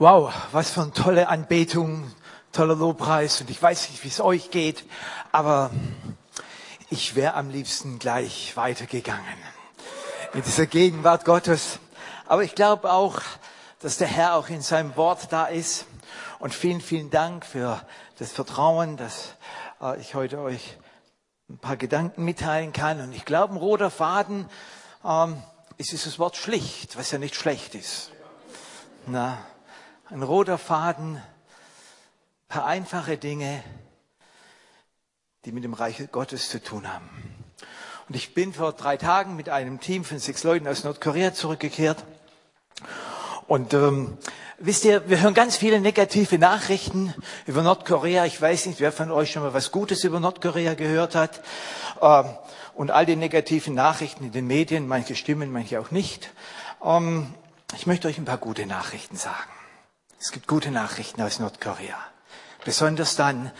Wow, was für eine tolle Anbetung, toller Lobpreis. Und ich weiß nicht, wie es euch geht, aber ich wäre am liebsten gleich weitergegangen in dieser Gegenwart Gottes. Aber ich glaube auch, dass der Herr auch in seinem Wort da ist. Und vielen, vielen Dank für das Vertrauen, dass äh, ich heute euch ein paar Gedanken mitteilen kann. Und ich glaube, ein roter Faden ähm, ist dieses Wort schlicht, was ja nicht schlecht ist. Na, ein roter Faden, ein paar einfache Dinge, die mit dem Reich Gottes zu tun haben. Und ich bin vor drei Tagen mit einem Team von sechs Leuten aus Nordkorea zurückgekehrt. Und ähm, wisst ihr, wir hören ganz viele negative Nachrichten über Nordkorea. Ich weiß nicht, wer von euch schon mal was Gutes über Nordkorea gehört hat. Ähm, und all die negativen Nachrichten in den Medien, manche stimmen, manche auch nicht. Ähm, ich möchte euch ein paar gute Nachrichten sagen. Es gibt gute Nachrichten aus Nordkorea. Besonders dann,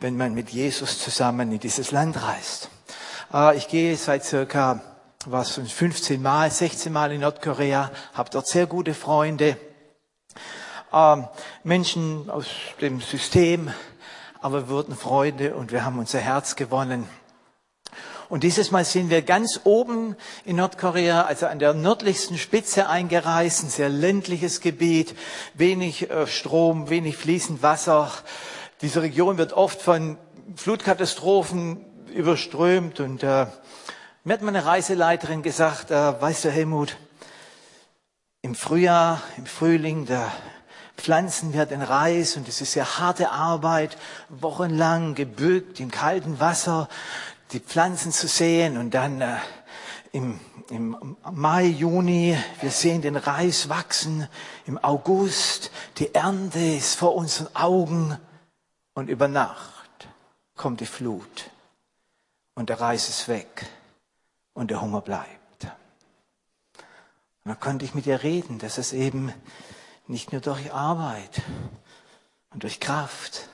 wenn man mit Jesus zusammen in dieses Land reist. Äh, ich gehe seit circa was 15 Mal, 16 Mal in Nordkorea, habe dort sehr gute Freunde, ähm, Menschen aus dem System, aber wir wurden Freunde und wir haben unser Herz gewonnen. Und dieses Mal sind wir ganz oben in Nordkorea, also an der nördlichsten Spitze eingereist, ein sehr ländliches Gebiet, wenig äh, Strom, wenig fließend Wasser. Diese Region wird oft von Flutkatastrophen überströmt und äh, mir hat meine Reiseleiterin gesagt, äh, weißt du Helmut, im Frühjahr, im Frühling, da pflanzen wir den Reis und es ist sehr harte Arbeit, wochenlang gebückt im kalten Wasser die Pflanzen zu sehen und dann äh, im, im Mai, Juni, wir sehen den Reis wachsen, im August, die Ernte ist vor unseren Augen und über Nacht kommt die Flut und der Reis ist weg und der Hunger bleibt. Und da konnte ich mit ihr reden, dass es eben nicht nur durch Arbeit und durch Kraft,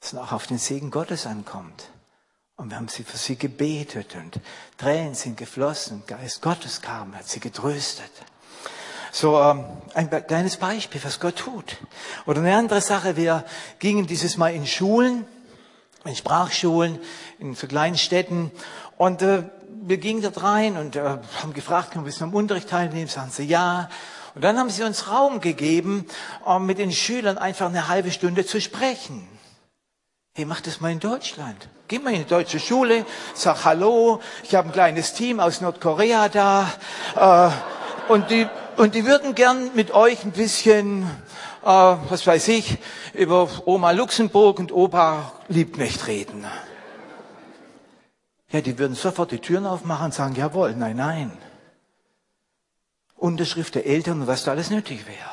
sondern auch auf den Segen Gottes ankommt. Und wir haben sie für sie gebetet und Tränen sind geflossen. Geist Gottes kam, hat sie getröstet. So ähm, ein kleines Beispiel, was Gott tut. Oder eine andere Sache, wir gingen dieses Mal in Schulen, in Sprachschulen, in so kleinen Städten und äh, wir gingen dort rein und äh, haben gefragt, können wir am Unterricht teilnehmen? Sagen sie ja. Und dann haben sie uns Raum gegeben, um mit den Schülern einfach eine halbe Stunde zu sprechen. Hey, mach das mal in Deutschland. Geh mal in die deutsche Schule, sag Hallo, ich habe ein kleines Team aus Nordkorea da äh, und, die, und die würden gern mit euch ein bisschen, äh, was weiß ich, über Oma Luxemburg und Opa Liebknecht reden. Ja, die würden sofort die Türen aufmachen und sagen, jawohl, nein, nein. Unterschrift der Eltern und was da alles nötig wäre.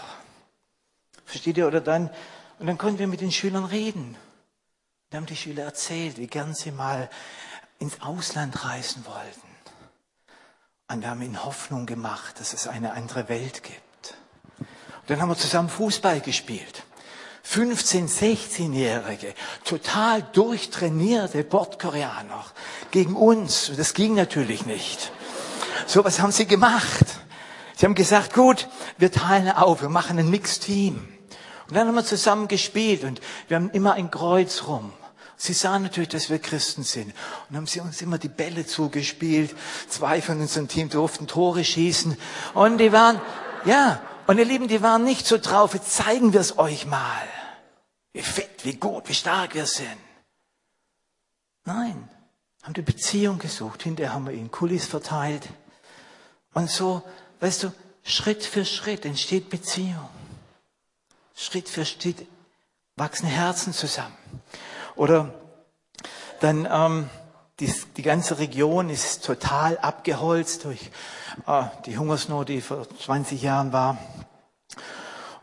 Versteht ihr? Oder dann, und dann konnten wir mit den Schülern reden. Da haben die Schüler erzählt, wie gern sie mal ins Ausland reisen wollten. Und wir haben ihnen Hoffnung gemacht, dass es eine andere Welt gibt. Und dann haben wir zusammen Fußball gespielt. 15, 16-Jährige, total durchtrainierte Bordkoreaner gegen uns. Das ging natürlich nicht. So was haben sie gemacht. Sie haben gesagt, gut, wir teilen auf, wir machen ein Mixteam. Und dann haben wir zusammen gespielt und wir haben immer ein Kreuz rum. Sie sahen natürlich, dass wir Christen sind und haben sie uns immer die Bälle zugespielt. Zwei von unserem Team durften Tore schießen und die waren, ja, und ihr Lieben, die waren nicht so drauf, jetzt zeigen wir es euch mal. Wie fit, wie gut, wie stark wir sind. Nein, haben die Beziehung gesucht. Hinterher haben wir ihnen Kulis verteilt. Und so, weißt du, Schritt für Schritt entsteht Beziehung. Schritt für Schritt wachsen Herzen zusammen. Oder dann ähm, die, die ganze Region ist total abgeholzt durch äh, die Hungersnot, die vor 20 Jahren war.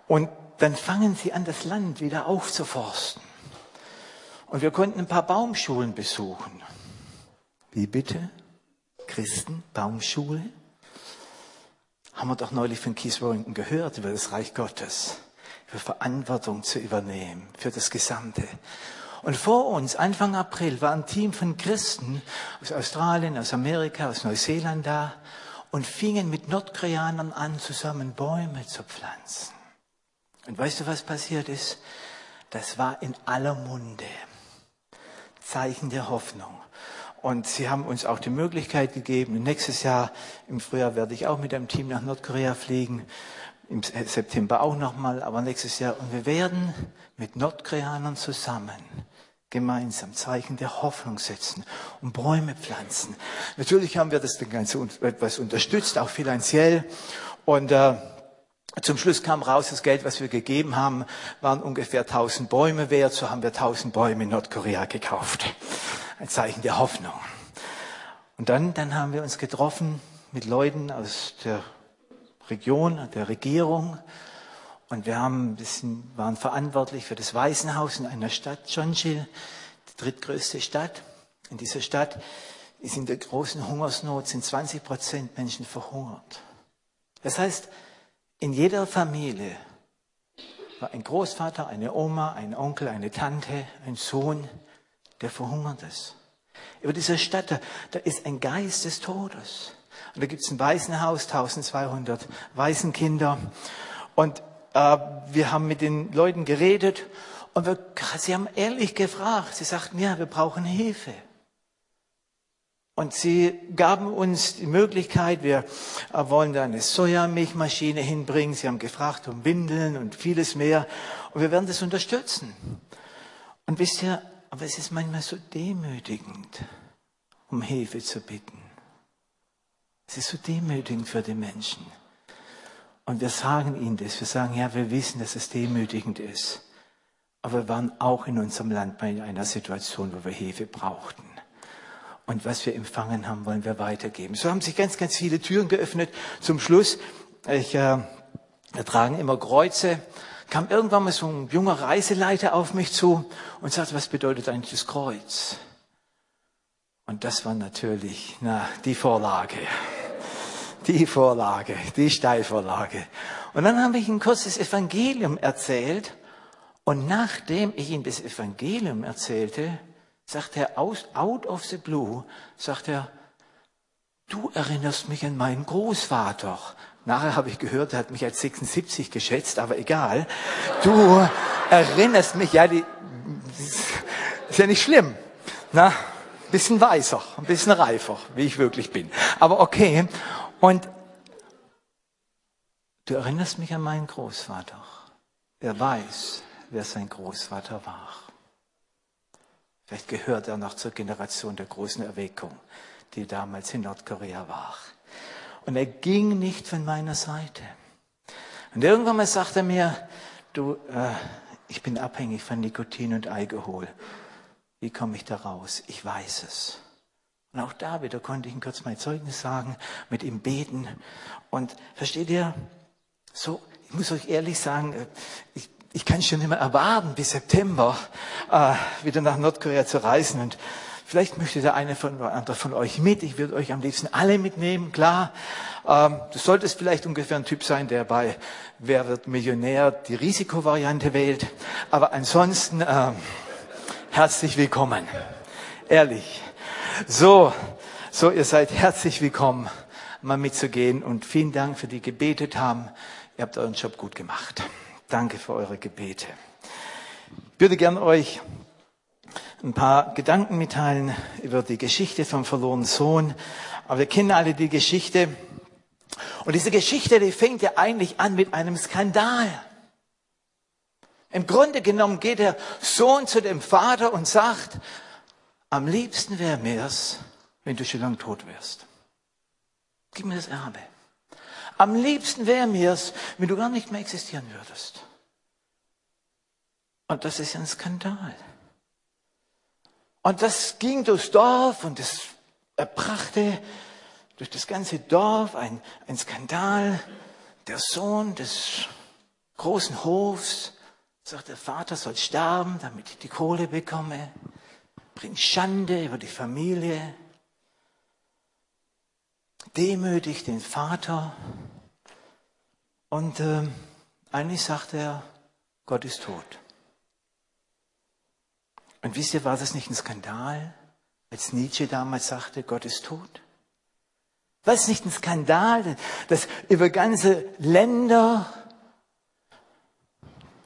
Und dann fangen sie an, das Land wieder aufzuforsten. Und wir konnten ein paar Baumschulen besuchen. Wie bitte? Christen, Baumschule? Haben wir doch neulich von Keith Warrington gehört über das Reich Gottes, über Verantwortung zu übernehmen für das Gesamte. Und vor uns, Anfang April, war ein Team von Christen aus Australien, aus Amerika, aus Neuseeland da und fingen mit Nordkoreanern an, zusammen Bäume zu pflanzen. Und weißt du, was passiert ist? Das war in aller Munde. Zeichen der Hoffnung. Und sie haben uns auch die Möglichkeit gegeben, nächstes Jahr im Frühjahr werde ich auch mit einem Team nach Nordkorea fliegen, im September auch nochmal, aber nächstes Jahr. Und wir werden mit Nordkoreanern zusammen gemeinsam Zeichen der Hoffnung setzen und Bäume pflanzen. Natürlich haben wir das Ganze etwas unterstützt, auch finanziell. Und äh, zum Schluss kam raus, das Geld, was wir gegeben haben, waren ungefähr 1000 Bäume wert. So haben wir 1000 Bäume in Nordkorea gekauft ein Zeichen der Hoffnung. Und dann, dann haben wir uns getroffen mit Leuten aus der Region, der Regierung. Und wir haben ein bisschen, waren verantwortlich für das Waisenhaus in einer Stadt, Chonjil, die drittgrößte Stadt. In dieser Stadt ist in der großen Hungersnot sind 20 Prozent Menschen verhungert. Das heißt, in jeder Familie war ein Großvater, eine Oma, ein Onkel, eine Tante, ein Sohn, der verhungert ist. Über dieser Stadt, da ist ein Geist des Todes. Und da gibt es ein Waisenhaus, 1200 Waisenkinder. Und äh, wir haben mit den Leuten geredet und wir, sie haben ehrlich gefragt. Sie sagten, ja, wir brauchen Hilfe. Und sie gaben uns die Möglichkeit, wir äh, wollen da eine Sojamilchmaschine hinbringen. Sie haben gefragt um Windeln und vieles mehr. Und wir werden das unterstützen. Und wisst ihr, aber es ist manchmal so demütigend, um Hilfe zu bitten. Es ist so demütigend für die Menschen. Und wir sagen ihnen das. Wir sagen, ja, wir wissen, dass es demütigend ist. Aber wir waren auch in unserem Land bei einer Situation, wo wir Hilfe brauchten. Und was wir empfangen haben, wollen wir weitergeben. So haben sich ganz, ganz viele Türen geöffnet. Zum Schluss, ich, äh, wir tragen immer Kreuze kam irgendwann mal so ein junger Reiseleiter auf mich zu und sagte, was bedeutet eigentlich das Kreuz? Und das war natürlich, na, die Vorlage. Die Vorlage, die Steilvorlage. Und dann habe ich ihm kurz das Evangelium erzählt. Und nachdem ich ihm das Evangelium erzählte, sagt er out of the blue, sagt er, du erinnerst mich an meinen Großvater. Nachher habe ich gehört, er hat mich als 76 geschätzt, aber egal. Du erinnerst mich, ja, die, ist ja nicht schlimm. Na, bisschen weißer, ein bisschen reifer, wie ich wirklich bin. Aber okay. Und du erinnerst mich an meinen Großvater. Er weiß, wer sein Großvater war. Vielleicht gehört er noch zur Generation der großen Erweckung, die damals in Nordkorea war. Und er ging nicht von meiner Seite. Und irgendwann mal sagte er mir, du, äh, ich bin abhängig von Nikotin und Alkohol. Wie komme ich da raus? Ich weiß es. Und auch da wieder konnte ich ihm kurz mein Zeugnis sagen, mit ihm beten. Und versteht ihr, so, ich muss euch ehrlich sagen, äh, ich, ich kann schon immer erwarten, bis September äh, wieder nach Nordkorea zu reisen. Und Vielleicht möchte der eine von, andere von euch mit. Ich würde euch am liebsten alle mitnehmen, klar. Ähm, du solltest vielleicht ungefähr ein Typ sein, der bei Wer wird Millionär die Risikovariante wählt. Aber ansonsten ähm, herzlich willkommen. Ehrlich. So, so, ihr seid herzlich willkommen, mal mitzugehen. Und vielen Dank für die gebetet haben. Ihr habt euren Job gut gemacht. Danke für eure Gebete. Ich würde gern euch ein paar Gedanken mitteilen über die Geschichte vom verlorenen Sohn. Aber wir kennen alle die Geschichte. Und diese Geschichte, die fängt ja eigentlich an mit einem Skandal. Im Grunde genommen geht der Sohn zu dem Vater und sagt, am liebsten wäre mir's, wenn du schon lang tot wärst. Gib mir das Erbe. Am liebsten wäre mir's, wenn du gar nicht mehr existieren würdest. Und das ist ein Skandal. Und das ging durchs Dorf und es erbrachte durch das ganze Dorf ein, ein Skandal. Der Sohn des großen Hofs sagt, der Vater soll sterben, damit ich die Kohle bekomme. Bringt Schande über die Familie. Demütigt den Vater. Und äh, eigentlich sagt er, Gott ist tot. Und wisst ihr, war das nicht ein Skandal, als Nietzsche damals sagte, Gott ist tot? War es nicht ein Skandal, dass über ganze Länder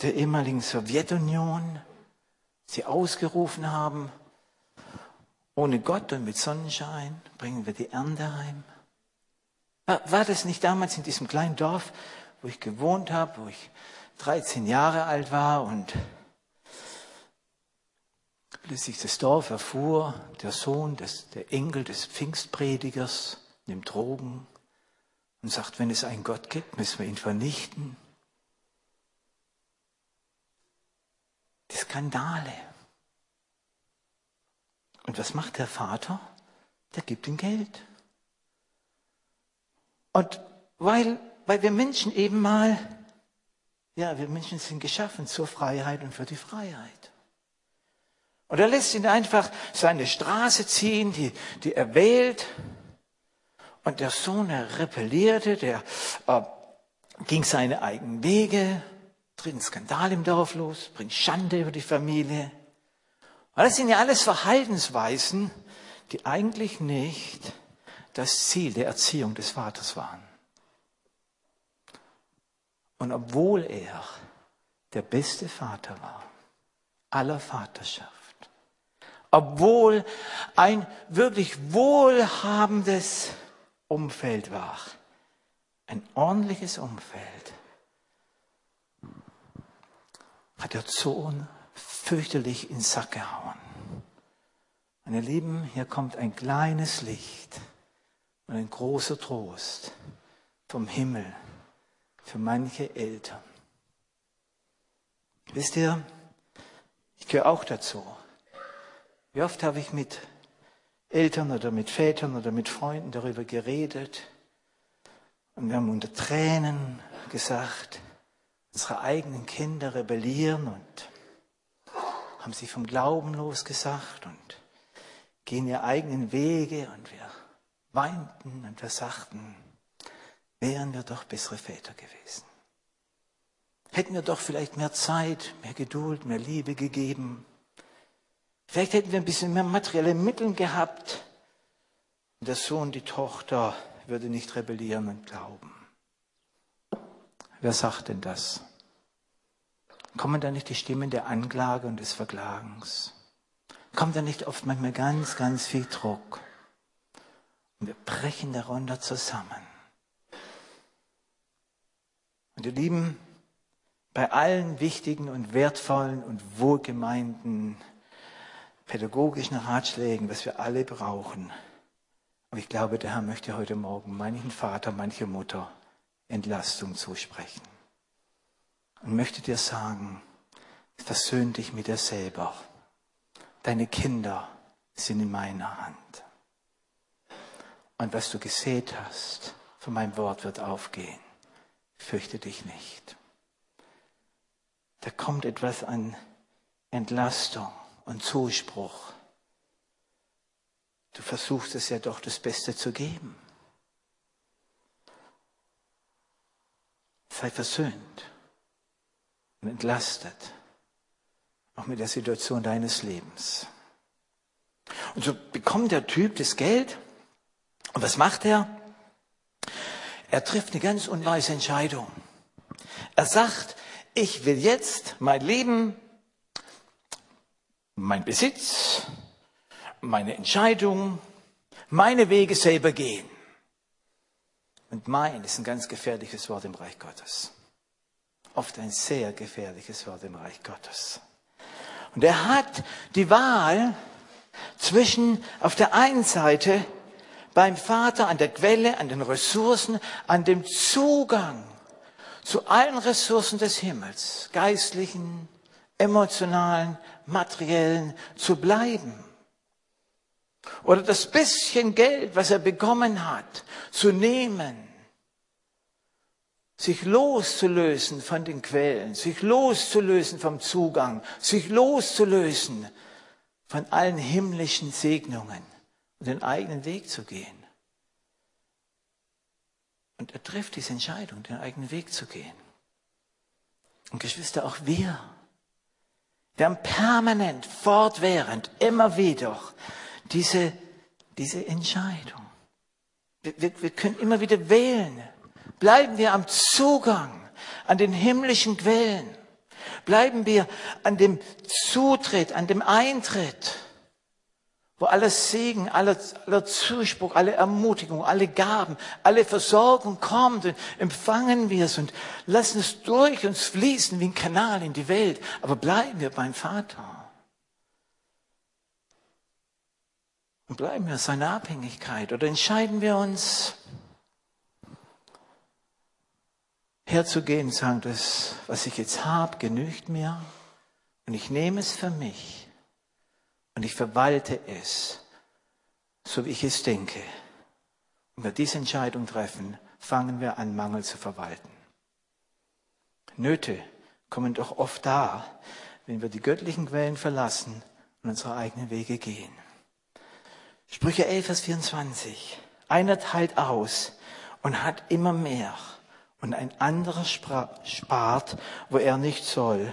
der ehemaligen Sowjetunion sie ausgerufen haben, ohne Gott und mit Sonnenschein bringen wir die Ernte heim. War, das nicht damals in diesem kleinen Dorf, wo ich gewohnt habe, wo ich 13 Jahre alt war und plötzlich das Dorf erfuhr, der Sohn, des, der Enkel des Pfingstpredigers nimmt Drogen und sagt, wenn es einen Gott gibt, müssen wir ihn vernichten. Die Skandale. Und was macht der Vater? Der gibt ihm Geld. Und weil, weil wir Menschen eben mal, ja, wir Menschen sind geschaffen zur Freiheit und für die Freiheit. Und er lässt ihn einfach seine Straße ziehen, die, die er wählt. Und der Sohn, er rebellierte, der äh, ging seine eigenen Wege, tritt einen Skandal im Dorf los, bringt Schande über die Familie. Und das sind ja alles Verhaltensweisen, die eigentlich nicht das Ziel der Erziehung des Vaters waren. Und obwohl er der beste Vater war, aller Vaterschaft, obwohl ein wirklich wohlhabendes Umfeld war, ein ordentliches Umfeld, hat der Sohn fürchterlich ins Sack gehauen. Meine Lieben, hier kommt ein kleines Licht und ein großer Trost vom Himmel für manche Eltern. Wisst ihr, ich gehöre auch dazu. Wie oft habe ich mit Eltern oder mit Vätern oder mit Freunden darüber geredet und wir haben unter Tränen gesagt, unsere eigenen Kinder rebellieren und haben sich vom Glauben losgesagt und gehen ihre eigenen Wege und wir weinten und wir sagten, wären wir doch bessere Väter gewesen. Hätten wir doch vielleicht mehr Zeit, mehr Geduld, mehr Liebe gegeben. Vielleicht hätten wir ein bisschen mehr materielle Mittel gehabt. Und der Sohn, die Tochter würde nicht rebellieren und glauben. Wer sagt denn das? Kommen da nicht die Stimmen der Anklage und des Verklagens? Kommt da nicht oft manchmal ganz, ganz viel Druck? Und wir brechen darunter zusammen. Und ihr Lieben, bei allen wichtigen und wertvollen und wohlgemeinten pädagogischen Ratschlägen, was wir alle brauchen, aber ich glaube, der Herr möchte heute Morgen manchen Vater, manche Mutter Entlastung zusprechen. Und möchte dir sagen, versöhn dich mit dir selber. Deine Kinder sind in meiner Hand. Und was du gesät hast, von meinem Wort wird aufgehen. Fürchte dich nicht. Da kommt etwas an Entlastung und Zuspruch. Du versuchst es ja doch das Beste zu geben. Sei versöhnt und entlastet, auch mit der Situation deines Lebens. Und so bekommt der Typ das Geld. Und was macht er? Er trifft eine ganz unweise Entscheidung. Er sagt, ich will jetzt mein Leben, mein Besitz, meine Entscheidung, meine Wege selber gehen. Und mein ist ein ganz gefährliches Wort im Reich Gottes. Oft ein sehr gefährliches Wort im Reich Gottes. Und er hat die Wahl zwischen auf der einen Seite beim Vater an der Quelle, an den Ressourcen, an dem Zugang zu allen Ressourcen des Himmels, geistlichen, emotionalen, materiellen, zu bleiben. Oder das bisschen Geld, was er bekommen hat, zu nehmen, sich loszulösen von den Quellen, sich loszulösen vom Zugang, sich loszulösen von allen himmlischen Segnungen und den eigenen Weg zu gehen. Und er trifft diese Entscheidung, den eigenen Weg zu gehen. Und Geschwister, auch wir, wir haben permanent, fortwährend, immer wieder diese, diese Entscheidung. Wir, wir, wir können immer wieder wählen. Bleiben wir am Zugang, an den himmlischen Quellen. Bleiben wir an dem Zutritt, an dem Eintritt, wo alles Segen, aller, aller Zuspruch, alle Ermutigung, alle Gaben, alle Versorgung kommt und empfangen wir es und lassen es durch uns fließen wie ein Kanal in die Welt. Aber bleiben wir beim Vater. Und bleiben wir seine Abhängigkeit oder entscheiden wir uns, herzugehen und sagen, das, was ich jetzt habe, genügt mir und ich nehme es für mich und ich verwalte es, so wie ich es denke. Und wir diese Entscheidung treffen, fangen wir an, Mangel zu verwalten. Nöte kommen doch oft da, wenn wir die göttlichen Quellen verlassen und unsere eigenen Wege gehen. Sprüche 11, Vers 24. Einer teilt aus und hat immer mehr und ein anderer spart, wo er nicht soll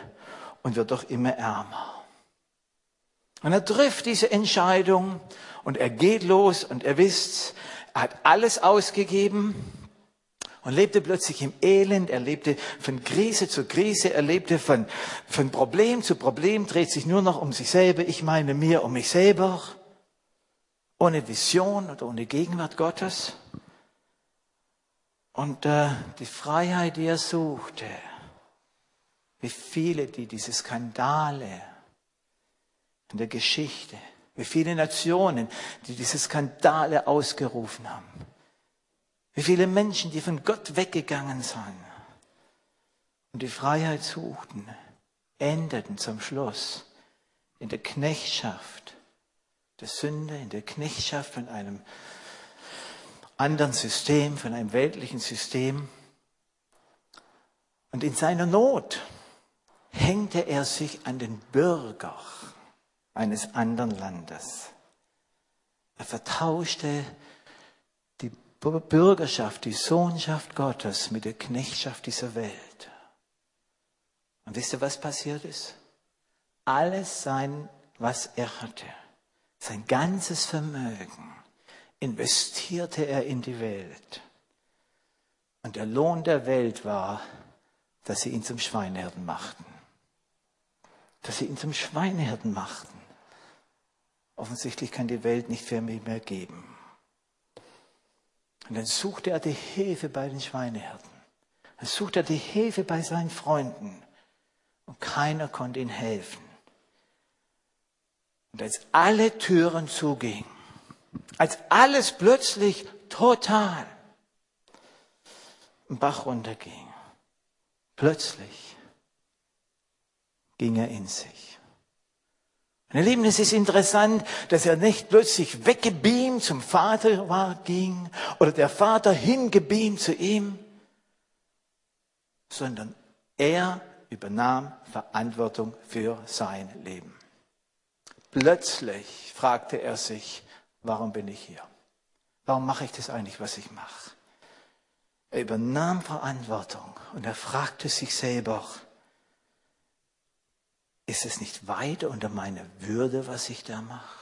und wird doch immer ärmer. Und er trifft diese Entscheidung und er geht los und er wisst, er hat alles ausgegeben und lebte plötzlich im Elend, er lebte von Krise zu Krise, er lebte von, von Problem zu Problem, dreht sich nur noch um sich selber, ich meine mir um mich selber, ohne Vision oder ohne Gegenwart Gottes. Und äh, die Freiheit, die er suchte, wie viele, die diese Skandale in der Geschichte, wie viele Nationen, die diese Skandale ausgerufen haben, wie viele Menschen, die von Gott weggegangen sind und die Freiheit suchten, endeten zum Schluss in der Knechtschaft der Sünde, in der Knechtschaft von einem anderen System, von einem weltlichen System. Und in seiner Not hängte er sich an den Bürger eines anderen Landes. Er vertauschte die Bürgerschaft, die Sohnschaft Gottes mit der Knechtschaft dieser Welt. Und wisst ihr, was passiert ist? Alles sein, was er hatte, sein ganzes Vermögen, investierte er in die Welt. Und der Lohn der Welt war, dass sie ihn zum Schweinehirten machten. Dass sie ihn zum Schweinehirten machten. Offensichtlich kann die Welt nicht für mich mehr geben. Und dann suchte er die Hilfe bei den Schweinehirten. Dann suchte er die Hilfe bei seinen Freunden. Und keiner konnte ihm helfen. Und als alle Türen zugingen, als alles plötzlich total im Bach runterging, plötzlich ging er in sich. Meine Lieben, es ist interessant, dass er nicht plötzlich weggebeamt zum Vater war, ging oder der Vater hingebeamt zu ihm, sondern er übernahm Verantwortung für sein Leben. Plötzlich fragte er sich, warum bin ich hier? Warum mache ich das eigentlich, was ich mache? Er übernahm Verantwortung und er fragte sich selber, ist es nicht weit unter meiner Würde, was ich da mache?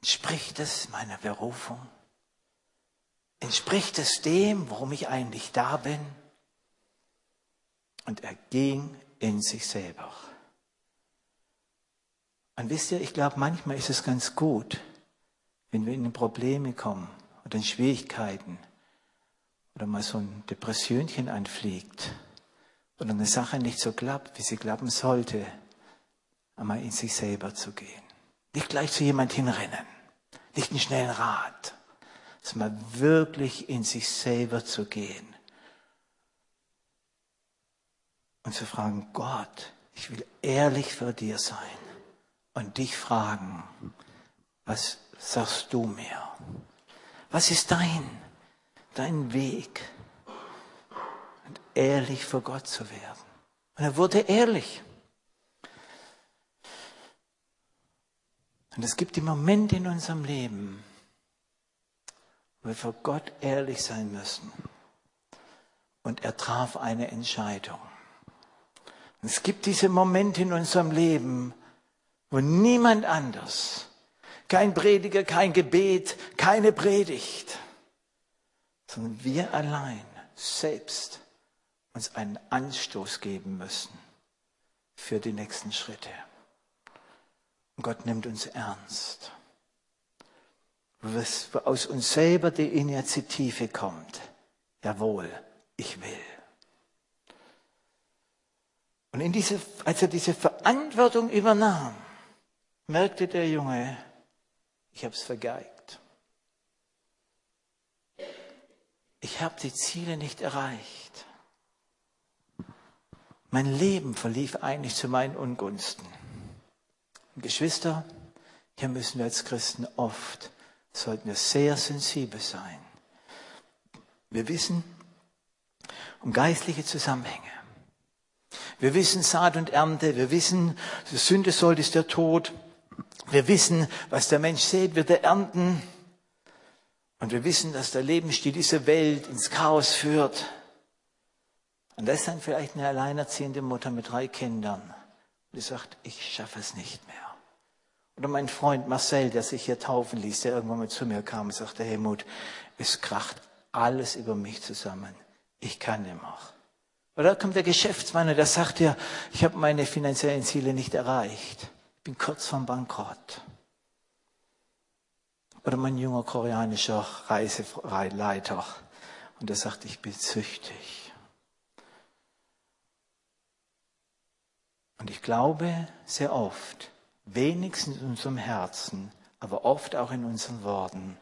Entspricht es meiner Berufung? Entspricht es dem, warum ich eigentlich da bin? Und er ging in sich selber. Und wisst ihr, ich glaube, manchmal ist es ganz gut, wenn wir in Probleme kommen oder in Schwierigkeiten oder mal so ein Depressionchen anfliegt oder eine Sache nicht so klappt, wie sie klappen sollte, einmal in sich selber zu gehen. Nicht gleich zu jemand hinrennen, nicht einen schnellen Rat, sondern mal wirklich in sich selber zu gehen. Und zu fragen, Gott, ich will ehrlich vor dir sein. Und dich fragen, was sagst du mir? Was ist dein, dein Weg? Und ehrlich vor Gott zu werden. Und er wurde ehrlich. Und es gibt die Momente in unserem Leben, wo wir vor Gott ehrlich sein müssen. Und er traf eine Entscheidung. Und es gibt diese Momente in unserem Leben, wo niemand anders kein Prediger, kein Gebet, keine Predigt, sondern wir allein selbst uns einen Anstoß geben müssen für die nächsten Schritte. Und Gott nimmt uns ernst. Wo aus uns selber die Initiative kommt. Jawohl, ich will. Und in diese, als er diese Verantwortung übernahm, merkte der Junge, ich habe es vergeigt. Ich habe die Ziele nicht erreicht. Mein Leben verlief eigentlich zu meinen Ungunsten. Und Geschwister, hier müssen wir als Christen oft, sollten wir sehr sensibel sein. Wir wissen um geistliche Zusammenhänge. Wir wissen Saat und Ernte. Wir wissen, die Sünde soll ist der Tod. Wir wissen, was der Mensch sät, wird er ernten. Und wir wissen, dass der Lebensstil diese Welt ins Chaos führt. Und das ist dann vielleicht eine alleinerziehende Mutter mit drei Kindern. Und die sagt, ich schaffe es nicht mehr. Oder mein Freund Marcel, der sich hier taufen ließ, der irgendwann mal zu mir kam und sagte, Helmut, es kracht alles über mich zusammen. Ich kann nicht mehr. Oder kommt der Geschäftsmann und der sagt dir, ich habe meine finanziellen Ziele nicht erreicht. Ich bin kurz vom Bankrott. Oder mein junger koreanischer Reiseleiter und der sagt, ich bin süchtig. Und ich glaube sehr oft, wenigstens in unserem Herzen, aber oft auch in unseren Worten,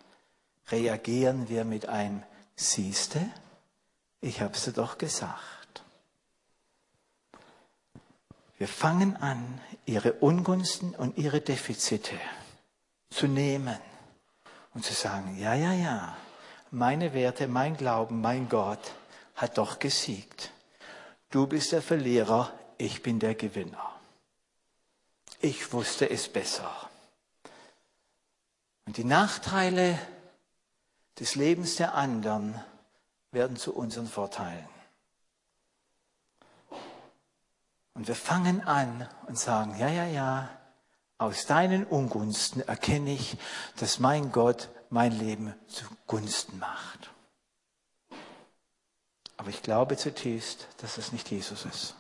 reagieren wir mit einem Siehste, ich habe es dir doch gesagt. Wir fangen an, ihre Ungunsten und ihre Defizite zu nehmen und zu sagen, ja, ja, ja, meine Werte, mein Glauben, mein Gott hat doch gesiegt. Du bist der Verlierer, ich bin der Gewinner. Ich wusste es besser. Und die Nachteile des Lebens der anderen werden zu unseren Vorteilen. Und wir fangen an und sagen, ja, ja, ja, aus deinen Ungunsten erkenne ich, dass mein Gott mein Leben zugunsten macht. Aber ich glaube zutiefst, dass es nicht Jesus ist.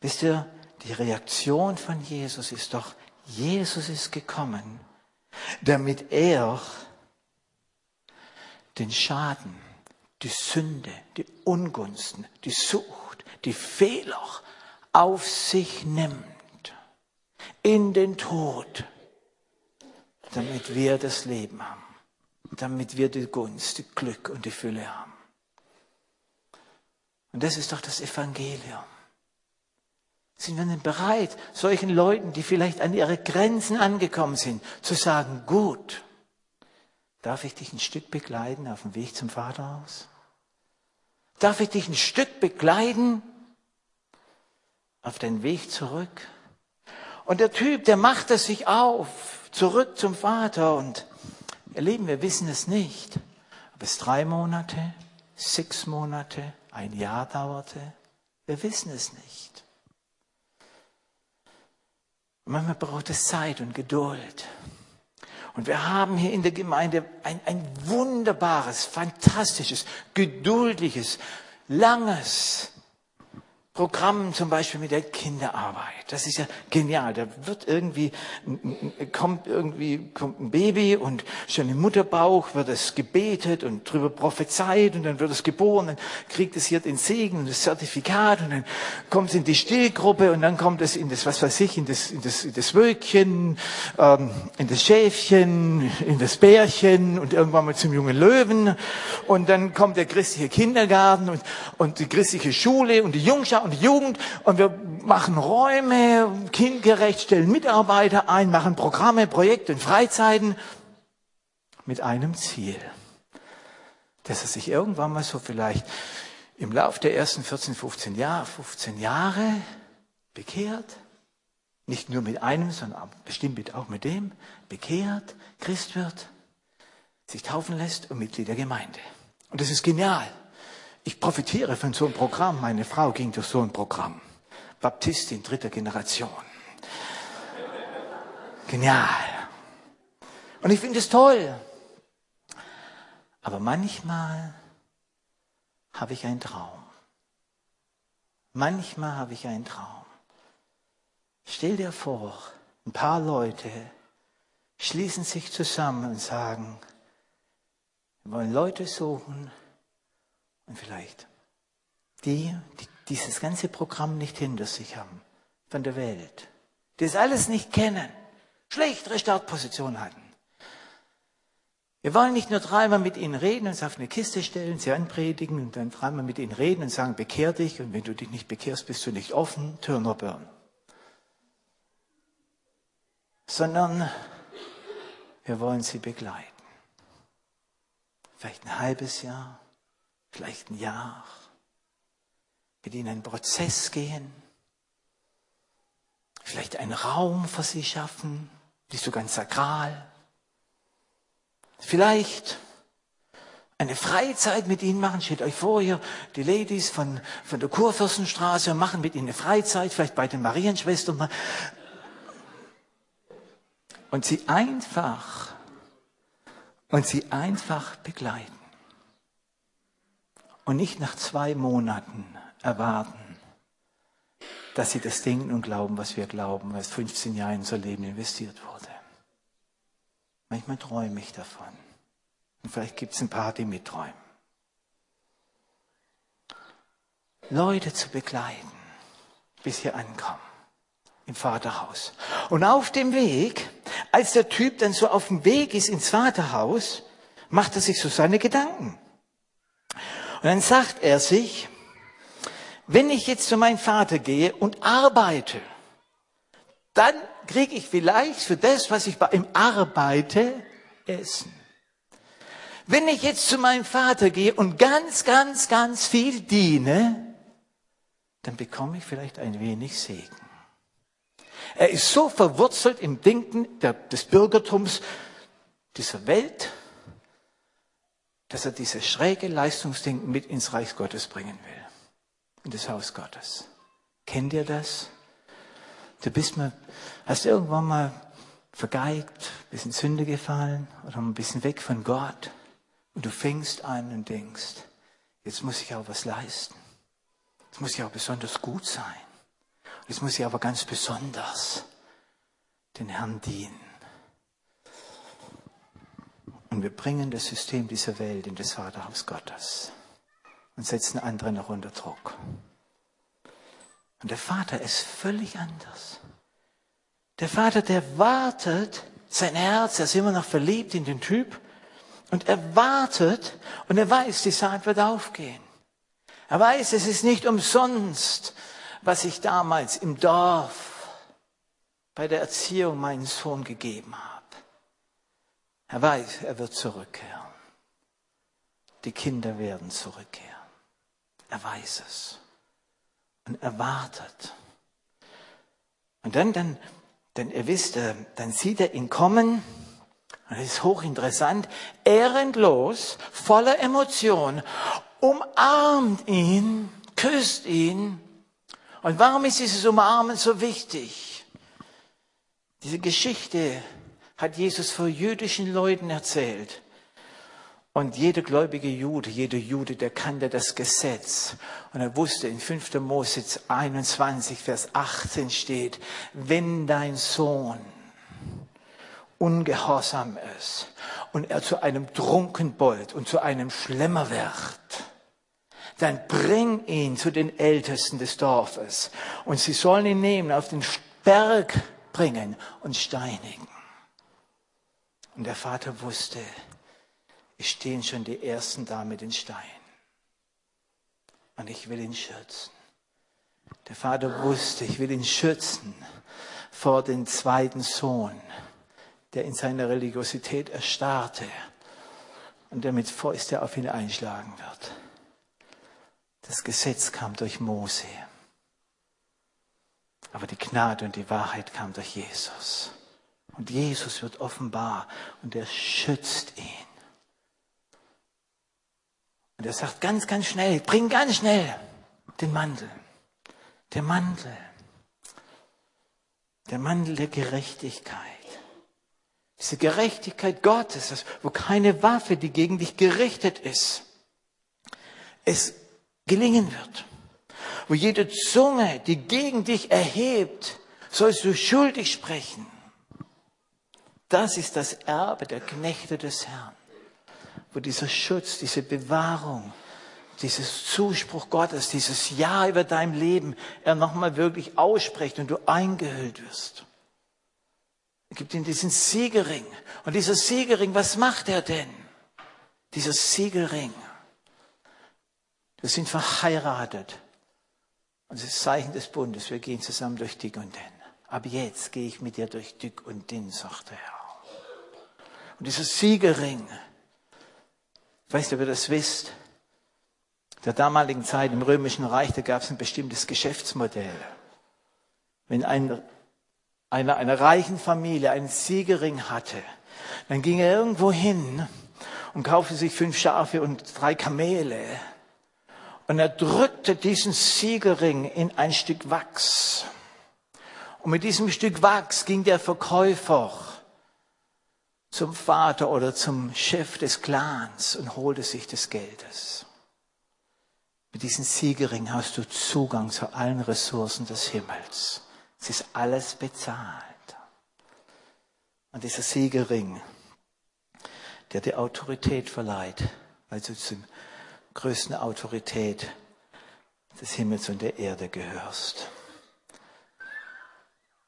Wisst ihr, die Reaktion von Jesus ist doch, Jesus ist gekommen, damit er den Schaden, die Sünde, die Ungunsten, die Sucht, die Fehler auf sich nimmt, in den Tod, damit wir das Leben haben, damit wir die Gunst, die Glück und die Fülle haben. Und das ist doch das Evangelium. Sind wir denn bereit, solchen Leuten, die vielleicht an ihre Grenzen angekommen sind, zu sagen, gut, darf ich dich ein Stück begleiten auf dem Weg zum Vaterhaus? Darf ich dich ein Stück begleiten auf den Weg zurück? Und der Typ, der macht es sich auf, zurück zum Vater. Und ihr Lieben, wir wissen es nicht, ob es drei Monate, sechs Monate, ein Jahr dauerte. Wir wissen es nicht. manchmal braucht es Zeit und Geduld. Und wir haben hier in der Gemeinde ein, ein wunderbares, fantastisches, geduldiges, langes, Programmen zum Beispiel mit der Kinderarbeit. Das ist ja genial. Da wird irgendwie, kommt irgendwie, kommt ein Baby und schon im Mutterbauch wird es gebetet und drüber prophezeit und dann wird es geboren, dann kriegt es hier den Segen und das Zertifikat und dann kommt es in die Stillgruppe und dann kommt es in das, was weiß ich, in das, in das, in das Wölkchen, ähm, in das Schäfchen, in das Bärchen und irgendwann mal zum jungen Löwen und dann kommt der christliche Kindergarten und, und die christliche Schule und die Jungschau und Jugend und wir machen Räume, kindgerecht, stellen Mitarbeiter ein, machen Programme, Projekte und Freizeiten mit einem Ziel, dass er sich irgendwann mal so vielleicht im Lauf der ersten 14, 15 Jahre, 15 Jahre bekehrt, nicht nur mit einem, sondern bestimmt auch mit dem, bekehrt, Christ wird, sich taufen lässt und Mitglied der Gemeinde. Und das ist genial. Ich profitiere von so einem Programm. Meine Frau ging durch so ein Programm. Baptistin dritter Generation. Genial. Und ich finde es toll. Aber manchmal habe ich einen Traum. Manchmal habe ich einen Traum. Stell dir vor, ein paar Leute schließen sich zusammen und sagen, wir wollen Leute suchen und vielleicht die, die dieses ganze Programm nicht hinter sich haben von der Welt, die das alles nicht kennen, schlechtere Startposition hatten. Wir wollen nicht nur dreimal mit ihnen reden, uns auf eine Kiste stellen, sie anpredigen und dann dreimal mit ihnen reden und sagen, bekehr dich und wenn du dich nicht bekehrst, bist du nicht offen, turn or burn. Sondern wir wollen sie begleiten. Vielleicht ein halbes Jahr, vielleicht ein Jahr. Mit ihnen einen Prozess gehen. Vielleicht einen Raum für sie schaffen, nicht so ganz sakral. Vielleicht eine Freizeit mit ihnen machen. Stellt euch vor, hier die Ladies von, von der Kurfürstenstraße machen mit ihnen eine Freizeit, vielleicht bei den Marienschwestern. Und sie einfach, und sie einfach begleiten. Und nicht nach zwei Monaten erwarten, dass sie das denken und glauben, was wir glauben, was 15 Jahre in unser Leben investiert wurde. Manchmal träume ich davon. Und vielleicht gibt es ein paar, die mitträumen. Leute zu begleiten, bis sie ankommen im Vaterhaus. Und auf dem Weg, als der Typ dann so auf dem Weg ist ins Vaterhaus, macht er sich so seine Gedanken. Und dann sagt er sich, wenn ich jetzt zu meinem Vater gehe und arbeite, dann kriege ich vielleicht für das, was ich bei ihm arbeite, Essen. Wenn ich jetzt zu meinem Vater gehe und ganz, ganz, ganz viel diene, dann bekomme ich vielleicht ein wenig Segen. Er ist so verwurzelt im Denken der, des Bürgertums dieser Welt, dass er dieses schräge Leistungsdenken mit ins Reich Gottes bringen will, in das Haus Gottes. Kennt ihr das? Du bist mal, hast irgendwann mal vergeigt, bist in Sünde gefallen oder ein bisschen weg von Gott und du fängst an und denkst, jetzt muss ich auch was leisten. Jetzt muss ich auch besonders gut sein. Jetzt muss ich aber ganz besonders den Herrn dienen. Und wir bringen das System dieser Welt in das Vaterhaus Gottes und setzen andere noch unter Druck. Und der Vater ist völlig anders. Der Vater, der wartet, sein Herz, er ist immer noch verliebt in den Typ und er wartet und er weiß, die Saat wird aufgehen. Er weiß, es ist nicht umsonst, was ich damals im Dorf bei der Erziehung meinen Sohn gegeben habe. Er weiß, er wird zurückkehren. Die Kinder werden zurückkehren. Er weiß es und erwartet. Und dann, dann, dann, ihr wisst, äh, dann sieht er ihn kommen. Und das ist hochinteressant. Ehrenlos, voller Emotion, umarmt ihn, küsst ihn. Und warum ist dieses Umarmen so wichtig? Diese Geschichte hat Jesus vor jüdischen Leuten erzählt. Und jeder gläubige Jude, jeder Jude, der kannte das Gesetz. Und er wusste, in 5. Mose 21, Vers 18 steht, wenn dein Sohn ungehorsam ist und er zu einem Trunkenbold und zu einem Schlemmer wird, dann bring ihn zu den Ältesten des Dorfes und sie sollen ihn nehmen, auf den Berg bringen und steinigen. Und der Vater wusste, es stehen schon die Ersten da mit den Steinen. Und ich will ihn schützen. Der Vater wusste, ich will ihn schützen vor dem zweiten Sohn, der in seiner Religiosität erstarrte und der mit Fäuste auf ihn einschlagen wird. Das Gesetz kam durch Mose. Aber die Gnade und die Wahrheit kam durch Jesus. Und Jesus wird offenbar und er schützt ihn. Und er sagt ganz, ganz schnell, bring ganz schnell den Mantel. Der Mantel. Der Mantel der Gerechtigkeit. Diese Gerechtigkeit Gottes, wo keine Waffe, die gegen dich gerichtet ist, es gelingen wird. wo jede Zunge, die gegen dich erhebt, sollst du schuldig sprechen. Das ist das Erbe der Knechte des Herrn, wo dieser Schutz, diese Bewahrung, dieses Zuspruch Gottes, dieses Ja über dein Leben, er nochmal wirklich ausspricht und du eingehüllt wirst. Er gibt ihm diesen Siegelring. Und dieser Siegelring, was macht er denn? Dieser Siegelring. Wir sind verheiratet. Und das ist Zeichen des Bundes. Wir gehen zusammen durch dick und dünn. Ab jetzt gehe ich mit dir durch dick und dünn, sagt der Herr. Und dieser Siegelring, ich weiß nicht, ob ihr das wisst, der damaligen Zeit im Römischen Reich, da gab es ein bestimmtes Geschäftsmodell. Wenn ein, einer einer reichen Familie einen Siegelring hatte, dann ging er irgendwo hin und kaufte sich fünf Schafe und drei Kamele. Und er drückte diesen Siegelring in ein Stück Wachs. Und mit diesem Stück Wachs ging der Verkäufer zum Vater oder zum Chef des Clans und holte sich des Geldes. Mit diesem Siegelring hast du Zugang zu allen Ressourcen des Himmels. Es ist alles bezahlt. Und dieser Siegelring, der dir Autorität verleiht, weil du zum größten Autorität des Himmels und der Erde gehörst.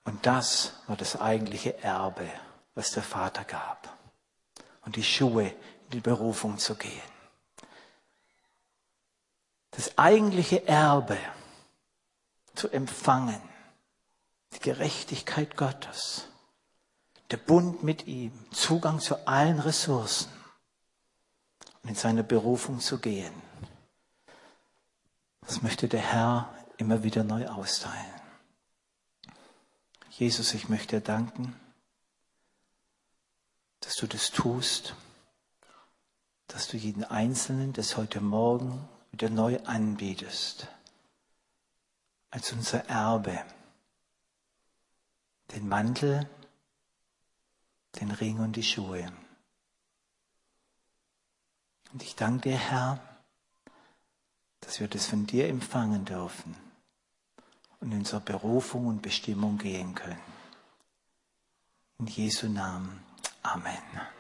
Und das war das eigentliche Erbe, was der Vater gab. Und die Schuhe in die Berufung zu gehen. Das eigentliche Erbe zu empfangen, die Gerechtigkeit Gottes, der Bund mit ihm, Zugang zu allen Ressourcen und in seine Berufung zu gehen. Das möchte der Herr immer wieder neu austeilen. Jesus, ich möchte dir danken, dass du das tust, dass du jeden Einzelnen das heute Morgen wieder neu anbietest, als unser Erbe, den Mantel, den Ring und die Schuhe. Und ich danke dir, Herr, dass wir das von dir empfangen dürfen und in unserer Berufung und Bestimmung gehen können. In Jesu Namen. Amen.